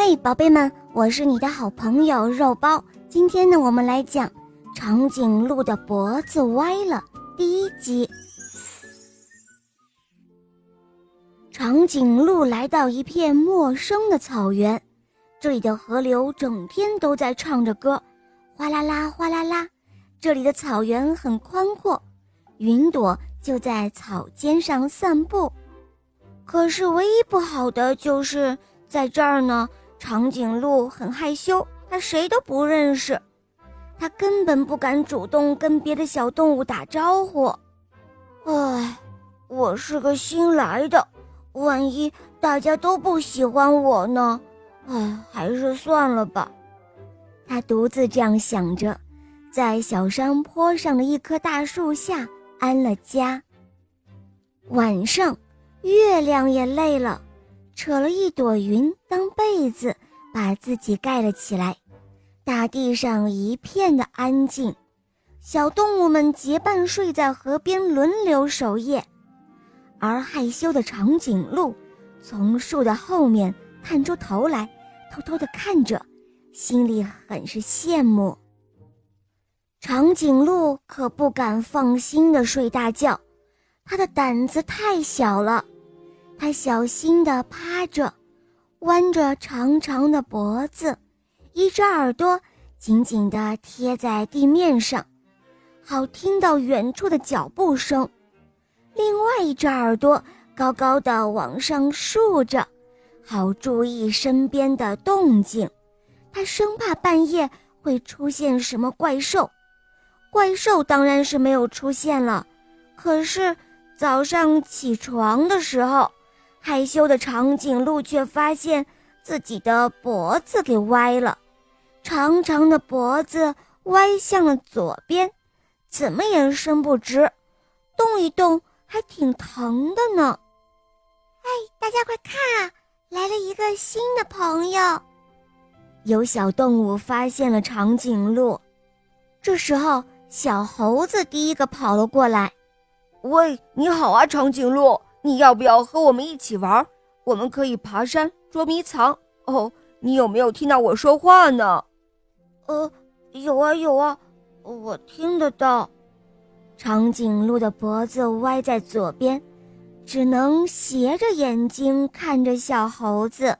嘿，宝贝们，我是你的好朋友肉包。今天呢，我们来讲长颈鹿的脖子歪了第一集。长颈鹿来到一片陌生的草原，这里的河流整天都在唱着歌，哗啦啦，哗啦啦。这里的草原很宽阔，云朵就在草尖上散步。可是唯一不好的就是在这儿呢。长颈鹿很害羞，它谁都不认识，它根本不敢主动跟别的小动物打招呼。唉，我是个新来的，万一大家都不喜欢我呢？唉，还是算了吧。他独自这样想着，在小山坡上的一棵大树下安了家。晚上，月亮也累了。扯了一朵云当被子，把自己盖了起来。大地上一片的安静，小动物们结伴睡在河边，轮流守夜。而害羞的长颈鹿从树的后面探出头来，偷偷地看着，心里很是羡慕。长颈鹿可不敢放心地睡大觉，它的胆子太小了。它小心地趴着，弯着长长的脖子，一只耳朵紧紧地贴在地面上，好听到远处的脚步声；另外一只耳朵高高的往上竖着，好注意身边的动静。它生怕半夜会出现什么怪兽，怪兽当然是没有出现了。可是早上起床的时候，害羞的长颈鹿却发现自己的脖子给歪了，长长的脖子歪向了左边，怎么也伸不直，动一动还挺疼的呢。哎，大家快看啊，来了一个新的朋友！有小动物发现了长颈鹿，这时候小猴子第一个跑了过来：“喂，你好啊，长颈鹿。”你要不要和我们一起玩？我们可以爬山、捉迷藏。哦，你有没有听到我说话呢？呃，有啊有啊，我听得到。长颈鹿的脖子歪在左边，只能斜着眼睛看着小猴子。